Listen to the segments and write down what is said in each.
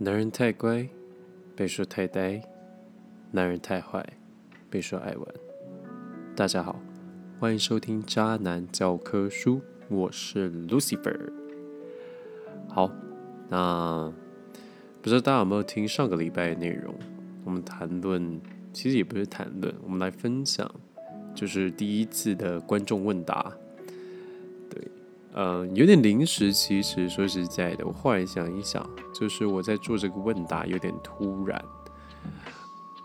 男人太乖，被说太呆；男人太坏，被说爱玩。大家好，欢迎收听《渣男教科书》，我是 Lucifer。好，那不知道大家有没有听上个礼拜的内容？我们谈论，其实也不是谈论，我们来分享，就是第一次的观众问答。对嗯，有点临时。其实说实在的，我忽然想一想，就是我在做这个问答有点突然。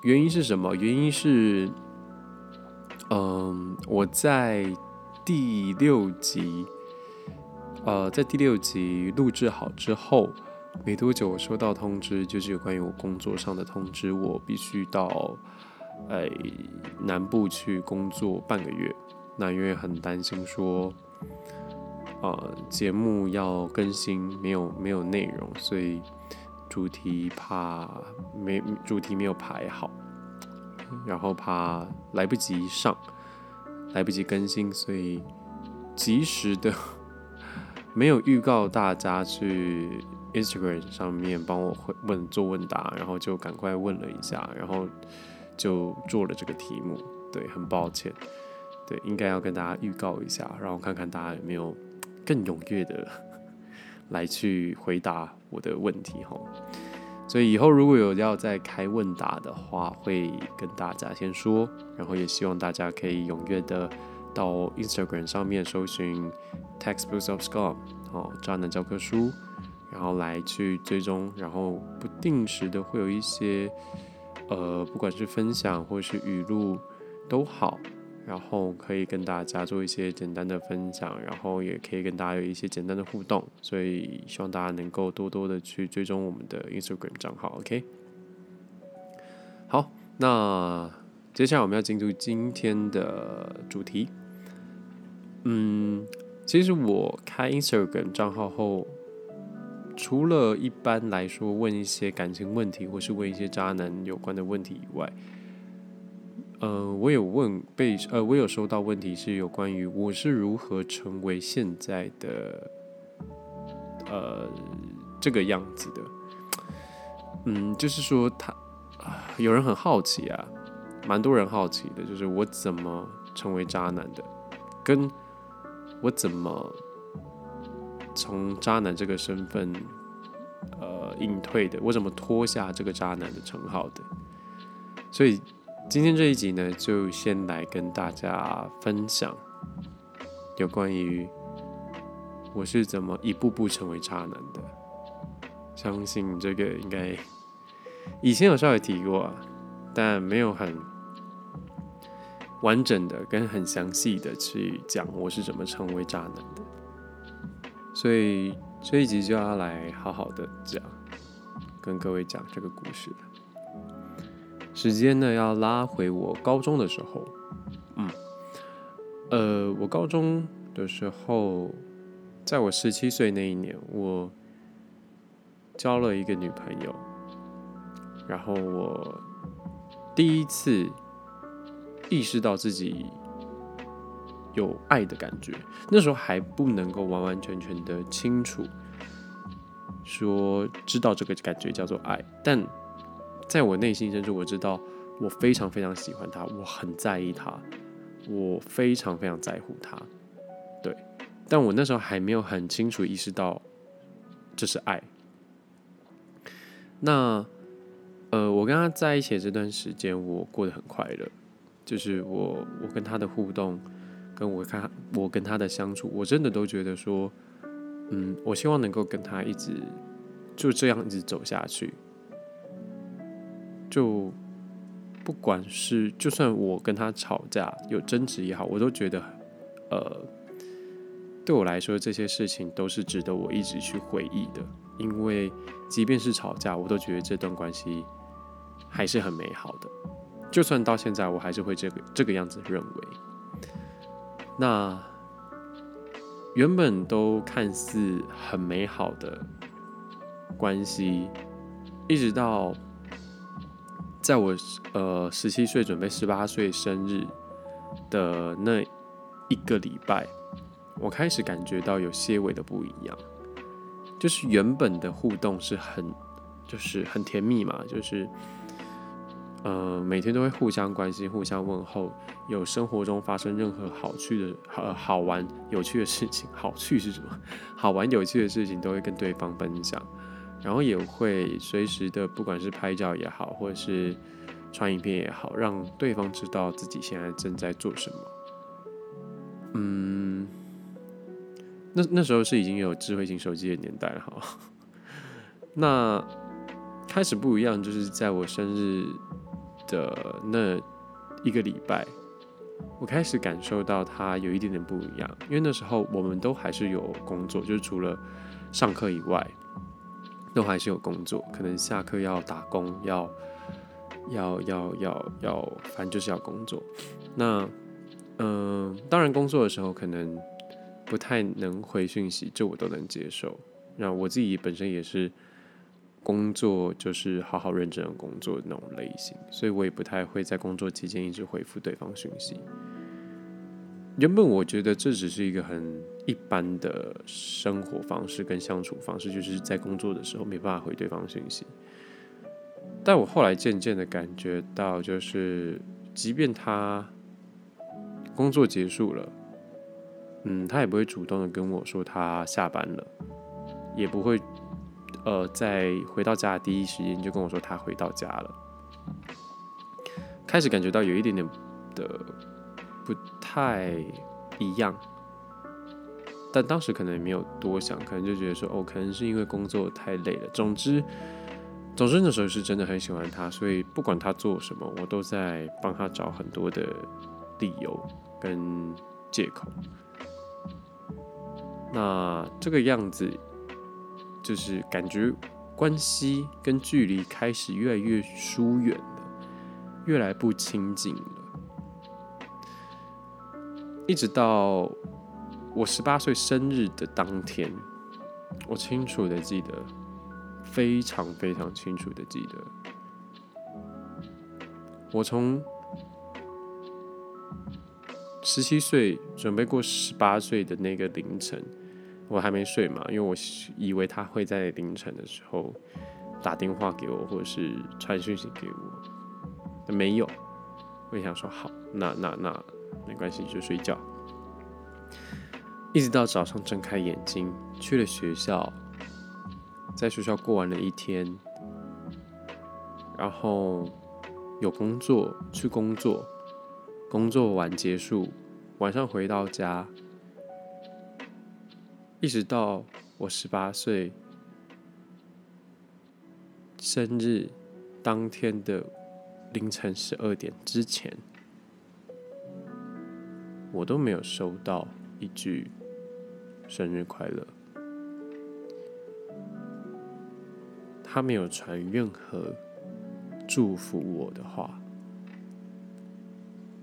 原因是什么？原因是，嗯，我在第六集，呃，在第六集录制好之后，没多久我收到通知，就是有关于我工作上的通知，我必须到哎南部去工作半个月。那因为很担心说。呃，节目要更新，没有没有内容，所以主题怕没主题没有排好，然后怕来不及上，来不及更新，所以及时的 没有预告大家去 Instagram 上面帮我问做问答，然后就赶快问了一下，然后就做了这个题目。对，很抱歉，对，应该要跟大家预告一下，然后看看大家有没有。更踊跃的 来去回答我的问题哈，所以以后如果有要再开问答的话，会跟大家先说，然后也希望大家可以踊跃的到 Instagram 上面搜寻 Textbooks of Scum 哦，渣男教科书，然后来去追踪，然后不定时的会有一些呃，不管是分享或是语录都好。然后可以跟大家做一些简单的分享，然后也可以跟大家有一些简单的互动，所以希望大家能够多多的去追踪我们的 Instagram 账号，OK？好，那接下来我们要进入今天的主题。嗯，其实我开 Instagram 账号后，除了一般来说问一些感情问题或是问一些渣男有关的问题以外，呃，我有问被呃，我有收到问题是有关于我是如何成为现在的呃这个样子的。嗯，就是说他有人很好奇啊，蛮多人好奇的，就是我怎么成为渣男的，跟我怎么从渣男这个身份呃隐退的，我怎么脱下这个渣男的称号的，所以。今天这一集呢，就先来跟大家分享有关于我是怎么一步步成为渣男的。相信这个应该以前有稍微提过，但没有很完整的跟很详细的去讲我是怎么成为渣男的。所以这一集就要来好好的讲，跟各位讲这个故事了。时间呢，要拉回我高中的时候，嗯，呃，我高中的时候，在我十七岁那一年，我交了一个女朋友，然后我第一次意识到自己有爱的感觉，那时候还不能够完完全全的清楚说知道这个感觉叫做爱，但。在我内心深处，我知道我非常非常喜欢他，我很在意他，我非常非常在乎他，对。但我那时候还没有很清楚意识到这是爱。那呃，我跟他在一起这段时间，我过得很快乐，就是我我跟他的互动，跟我看我跟他的相处，我真的都觉得说，嗯，我希望能够跟他一直就这样一直走下去。就不管是就算我跟他吵架有争执也好，我都觉得，呃，对我来说这些事情都是值得我一直去回忆的。因为即便是吵架，我都觉得这段关系还是很美好的。就算到现在，我还是会这个这个样子认为。那原本都看似很美好的关系，一直到。在我呃十七岁准备十八岁生日的那一个礼拜，我开始感觉到有些微的不一样，就是原本的互动是很就是很甜蜜嘛，就是呃每天都会互相关心、互相问候，有生活中发生任何好趣的、好好玩、有趣的事情，好趣是什么？好玩有趣的事情都会跟对方分享，然后也会随时的，不管是拍照也好，或者是传影片也好，让对方知道自己现在正在做什么。嗯，那那时候是已经有智慧型手机的年代了哈。那开始不一样，就是在我生日的那一个礼拜，我开始感受到他有一点点不一样。因为那时候我们都还是有工作，就是除了上课以外，都还是有工作。可能下课要打工，要要要要要，反正就是要工作。那嗯，当然工作的时候可能不太能回讯息，这我都能接受。那我自己本身也是。工作就是好好认真的工作那种类型，所以我也不太会在工作期间一直回复对方讯息。原本我觉得这只是一个很一般的生活方式跟相处方式，就是在工作的时候没办法回对方信息。但我后来渐渐的感觉到，就是即便他工作结束了，嗯，他也不会主动的跟我说他下班了，也不会。呃，在回到家的第一时间就跟我说他回到家了，开始感觉到有一点点的不太一样，但当时可能也没有多想，可能就觉得说哦，可能是因为工作太累了。总之，总之那时候是真的很喜欢他，所以不管他做什么，我都在帮他找很多的理由跟借口。那这个样子。就是感觉关系跟距离开始越来越疏远了，越来不亲近了。一直到我十八岁生日的当天，我清楚的记得，非常非常清楚的记得，我从十七岁准备过十八岁的那个凌晨。我还没睡嘛，因为我以为他会在凌晨的时候打电话给我，或者是传讯息给我，没有。我想说好，那那那没关系，就睡觉。一直到早上睁开眼睛，去了学校，在学校过完了一天，然后有工作去工作，工作完结束，晚上回到家。一直到我十八岁生日当天的凌晨十二点之前，我都没有收到一句生日快乐。他没有传任何祝福我的话，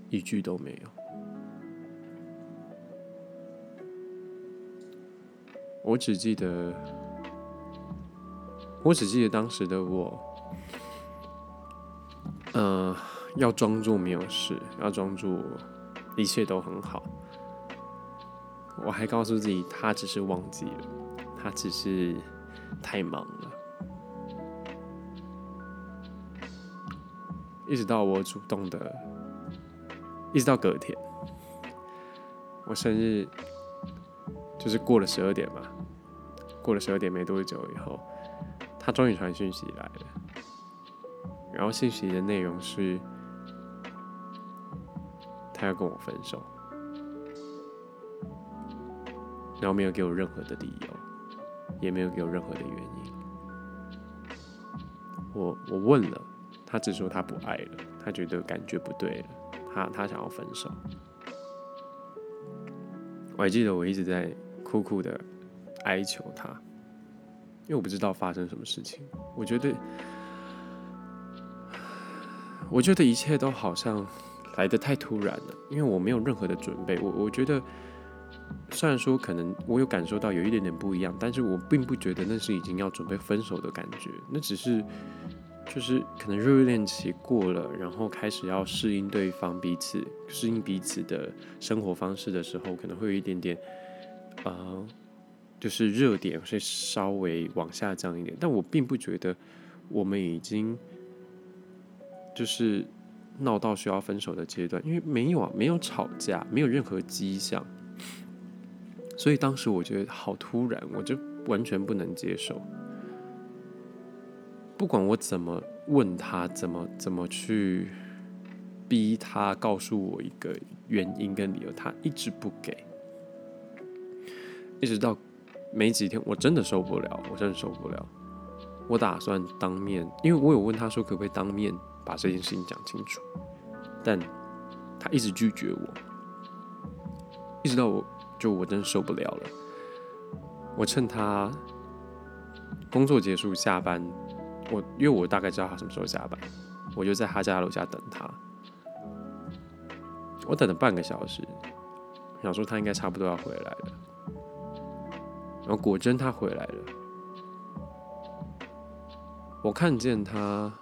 一句都没有。我只记得，我只记得当时的我，呃，要装作没有事，要装作一切都很好。我还告诉自己，他只是忘记了，他只是太忙了。一直到我主动的，一直到隔天，我生日。就是过了十二点嘛，过了十二点没多久以后，他终于传讯息来了。然后信息的内容是，他要跟我分手，然后没有给我任何的理由，也没有给我任何的原因。我我问了，他只说他不爱了，他觉得感觉不对了，他他想要分手。我还记得我一直在。苦苦的哀求他，因为我不知道发生什么事情。我觉得，我觉得一切都好像来的太突然了，因为我没有任何的准备。我我觉得，虽然说可能我有感受到有一点点不一样，但是我并不觉得那是已经要准备分手的感觉。那只是就是可能热恋期过了，然后开始要适应对方彼此、适应彼此的生活方式的时候，可能会有一点点。呃，就是热点会稍微往下降一点，但我并不觉得我们已经就是闹到需要分手的阶段，因为没有啊，没有吵架，没有任何迹象，所以当时我觉得好突然，我就完全不能接受。不管我怎么问他，怎么怎么去逼他告诉我一个原因跟理由，他一直不给，一直到没几天，我真的受不了，我真的受不了。我打算当面，因为我有问他说可不可以当面把这件事情讲清楚，但他一直拒绝我，一直到我就我真受不了了。我趁他工作结束下班。我因为我大概知道他什么时候下班，我就在他家楼下等他。我等了半个小时，想说他应该差不多要回来了。然后果真他回来了，我看见他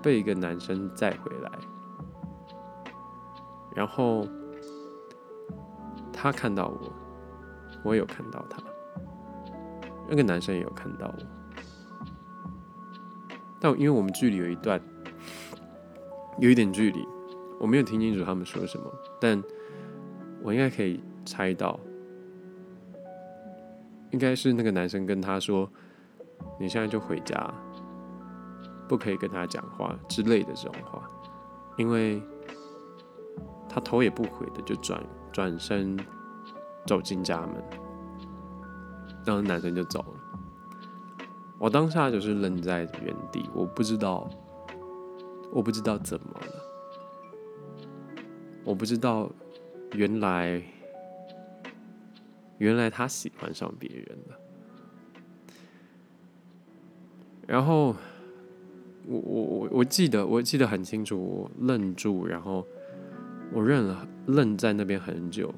被一个男生载回来，然后他看到我，我有看到他，那个男生也有看到我。但因为我们距离有一段，有一点距离，我没有听清楚他们说什么，但我应该可以猜到，应该是那个男生跟他说：“你现在就回家，不可以跟他讲话之类的这种话。”因为他头也不回的就转转身走进家门，然后男生就走了。我当下就是愣在原地，我不知道，我不知道怎么了，我不知道，原来，原来他喜欢上别人了。然后，我我我我记得我记得很清楚，我愣住，然后我认了，愣在那边很久，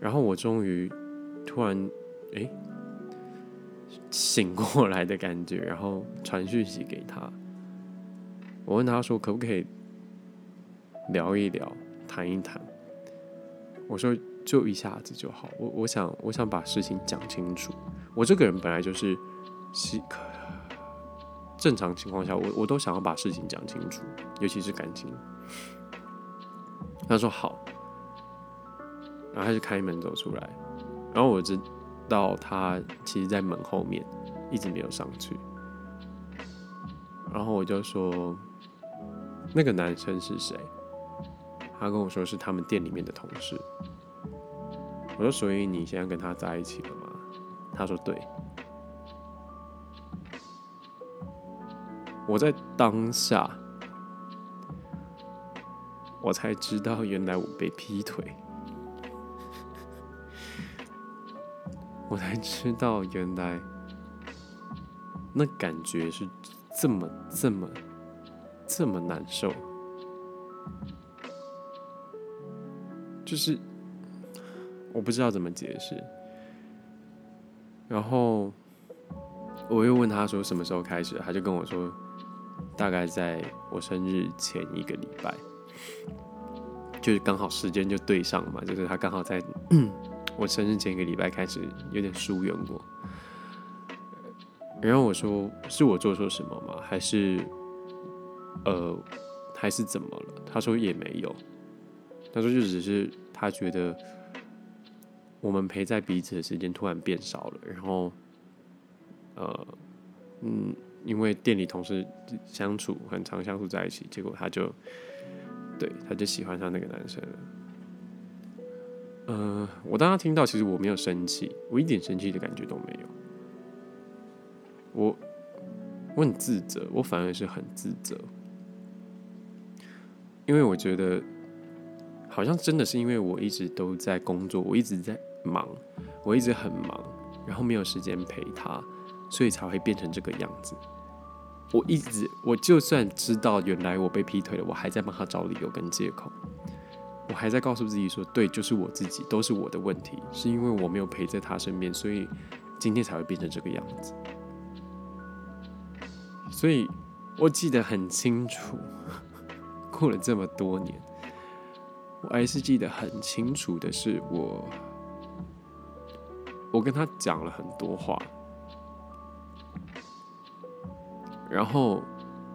然后我终于突然，哎。醒过来的感觉，然后传讯息给他。我问他说：“可不可以聊一聊，谈一谈？”我说：“就一下子就好。”我我想我想把事情讲清楚。我这个人本来就是，是正常情况下，我我都想要把事情讲清楚，尤其是感情。他说好，然后他就开门走出来，然后我知道他其实，在门后面一直没有上去，然后我就说，那个男生是谁？他跟我说是他们店里面的同事。我说，所以你现在跟他在一起了吗？他说对。我在当下，我才知道原来我被劈腿。我才知道，原来那感觉是这么、这么、这么难受。就是我不知道怎么解释。然后我又问他说什么时候开始，他就跟我说，大概在我生日前一个礼拜，就是刚好时间就对上嘛，就是他刚好在。我生日前一个礼拜开始有点疏远我，然后我说是我做错什么吗？还是呃还是怎么了？他说也没有，他说就只是他觉得我们陪在彼此的时间突然变少了，然后呃嗯，因为店里同事相处很常相处在一起，结果他就对他就喜欢上那个男生了。呃，我当时听到，其实我没有生气，我一点生气的感觉都没有。我我很自责，我反而是很自责，因为我觉得好像真的是因为我一直都在工作，我一直在忙，我一直很忙，然后没有时间陪他，所以才会变成这个样子。我一直，我就算知道原来我被劈腿了，我还在帮他找理由跟借口。我还在告诉自己说，对，就是我自己，都是我的问题，是因为我没有陪在他身边，所以今天才会变成这个样子。所以我记得很清楚，过了这么多年，我还是记得很清楚的是，我我跟他讲了很多话，然后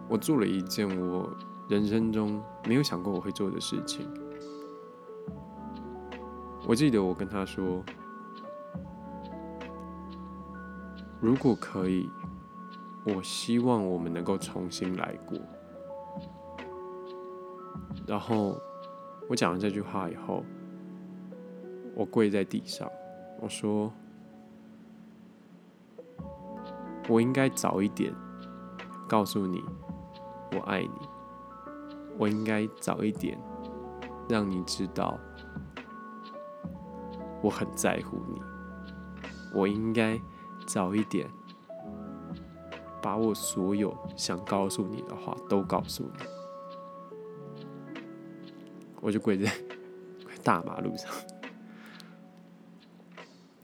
我做了一件我人生中没有想过我会做的事情。我记得我跟他说，如果可以，我希望我们能够重新来过。然后我讲完这句话以后，我跪在地上，我说：“我应该早一点告诉你我爱你，我应该早一点让你知道我很在乎你，我应该早一点把我所有想告诉你的话都告诉你。”我就跪在 大马路上，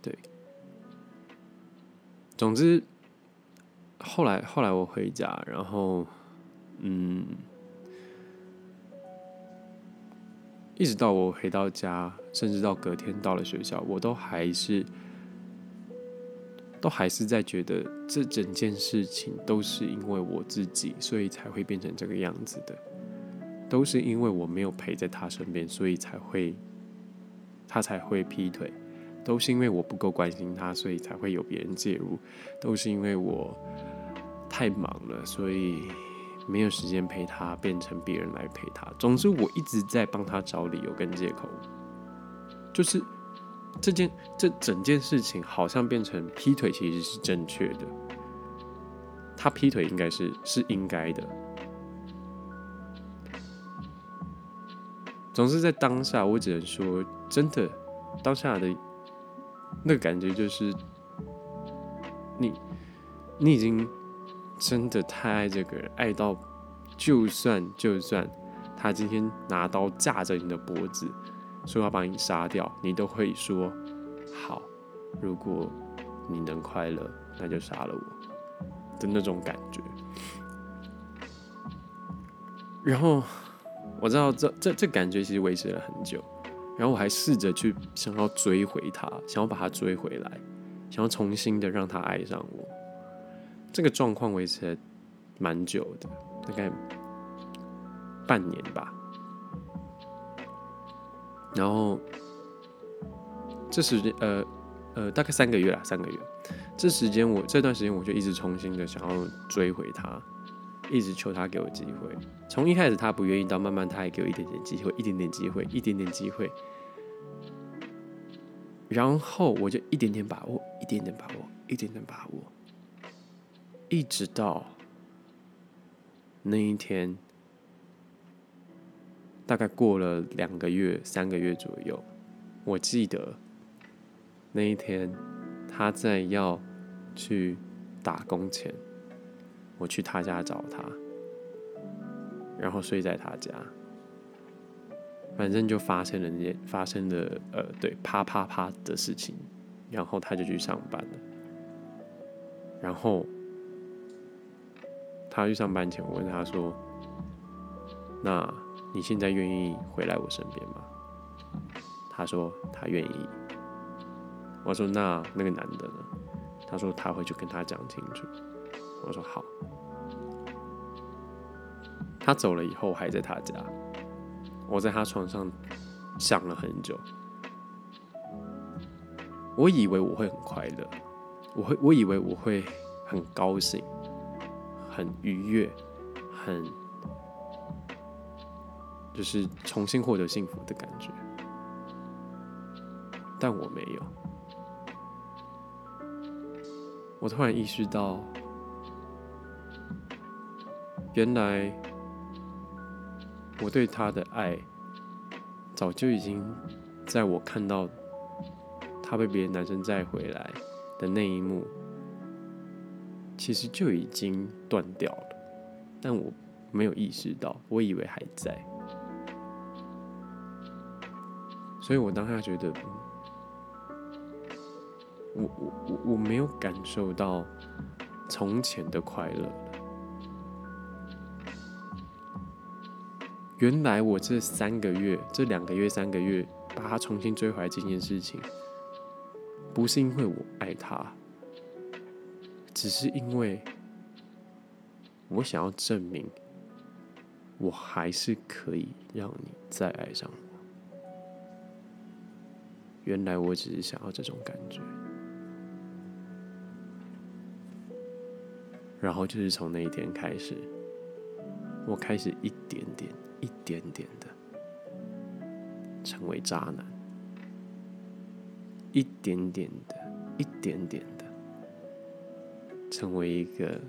对。总之，后来后来我回家，然后，嗯，一直到我回到家，甚至到隔天到了学校，我都还是，都还是在觉得这整件事情都是因为我自己，所以才会变成这个样子的。都是因为我没有陪在他身边，所以才会他才会劈腿；都是因为我不够关心他，所以才会有别人介入；都是因为我太忙了，所以没有时间陪他，变成别人来陪他。总之，我一直在帮他找理由跟借口，就是这件这整件事情好像变成劈腿其实是正确的，他劈腿应该是是应该的。总是在当下，我只能说，真的，当下的那个感觉就是，你，你已经真的太爱这个人，爱到就算就算他今天拿刀架着你的脖子，说要把你杀掉，你都会说好，如果你能快乐，那就杀了我的那种感觉，然后。我知道这这这感觉其实维持了很久，然后我还试着去想要追回他，想要把他追回来，想要重新的让他爱上我。这个状况维持了蛮久的，大概半年吧。然后这时间呃呃大概三个月啦，三个月。这时间我这段时间我就一直重新的想要追回他。一直求他给我机会，从一开始他不愿意，到慢慢他还给我一点点机会，一点点机会，一点点机会，然后我就一点点把握，一点点把握，一点点把握，一直到那一天，大概过了两个月、三个月左右，我记得那一天他在要去打工前。我去他家找他，然后睡在他家，反正就发生了那件发生的呃，对，啪啪啪的事情，然后他就去上班了。然后他去上班前，我问他说：“那你现在愿意回来我身边吗？”他说他愿意。我说那那个男的呢？他说他会去跟他讲清楚。我说好。他走了以后，还在他家。我在他床上想了很久。我以为我会很快乐，我会，我以为我会很高兴，很愉悦，很就是重新获得幸福的感觉。但我没有。我突然意识到。原来我对他的爱，早就已经在我看到他被别的男生载回来的那一幕，其实就已经断掉了，但我没有意识到，我以为还在，所以我当下觉得，我我我我没有感受到从前的快乐。原来我这三个月、这两个月、三个月把他重新追回来这件事情，不是因为我爱他，只是因为我想要证明，我还是可以让你再爱上我。原来我只是想要这种感觉。然后就是从那一天开始，我开始一点点、一点点的成为渣男，一点点的、一点点的成为一个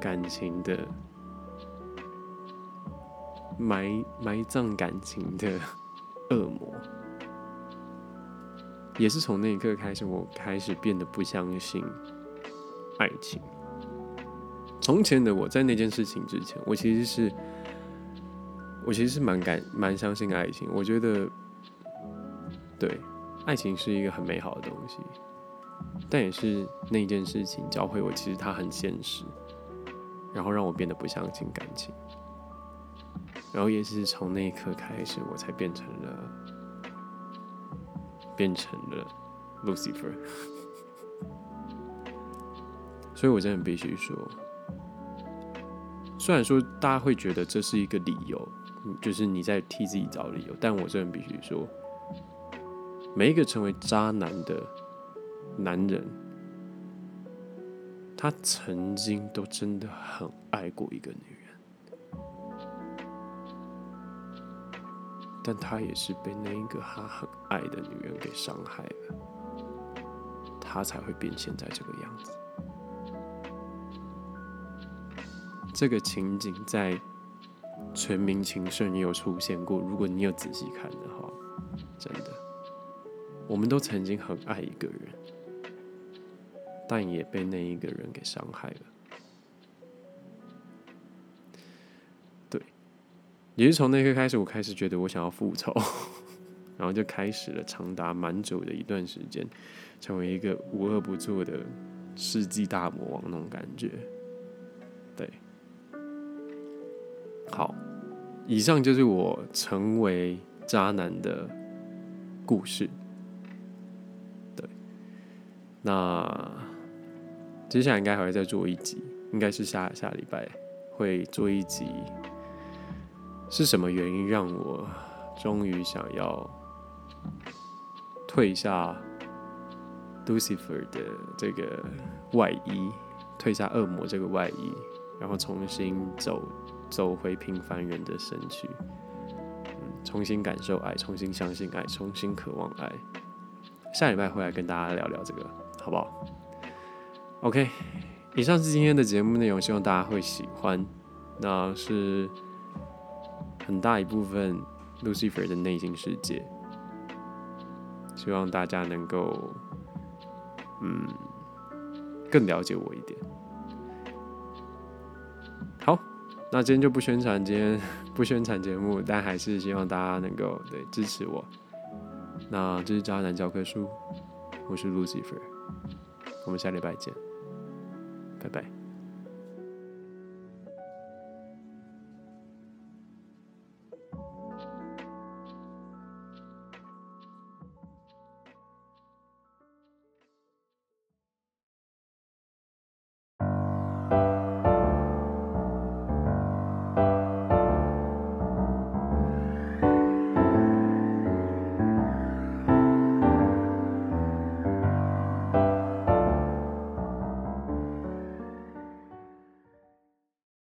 感情的埋埋葬感情的 恶魔。也是从那一刻开始，我开始变得不相信。爱情。从前的我在那件事情之前，我其实是，我其实是蛮感蛮相信爱情。我觉得，对，爱情是一个很美好的东西，但也是那件事情教会我，其实它很现实，然后让我变得不相信感情。然后也是从那一刻开始，我才变成了，变成了 Lucifer。所以，我真的必须说，虽然说大家会觉得这是一个理由，就是你在替自己找理由，但我这边必须说，每一个成为渣男的男人，他曾经都真的很爱过一个女人，但他也是被那一个他很爱的女人给伤害了，他才会变现在这个样子。这个情景在《全民情圣》也有出现过。如果你有仔细看的话，真的，我们都曾经很爱一个人，但也被那一个人给伤害了。对，也是从那刻开始，我开始觉得我想要复仇，然后就开始了长达蛮久的一段时间，成为一个无恶不作的世纪大魔王那种感觉。对。好，以上就是我成为渣男的故事。对，那接下来应该还会再做一集，应该是下下礼拜会做一集。是什么原因让我终于想要退下 Lucifer 的这个外衣，退下恶魔这个外衣，然后重新走？走回平凡人的身躯，嗯，重新感受爱，重新相信爱，重新渴望爱。下礼拜会来跟大家聊聊这个，好不好？OK，以上是今天的节目内容，希望大家会喜欢。那是很大一部分 Lucifer 的内心世界，希望大家能够，嗯，更了解我一点。那今天就不宣传，今天 不宣传节目，但还是希望大家能够对支持我。那这是渣男教科书，我是 Lucifer，我们下礼拜见，拜拜。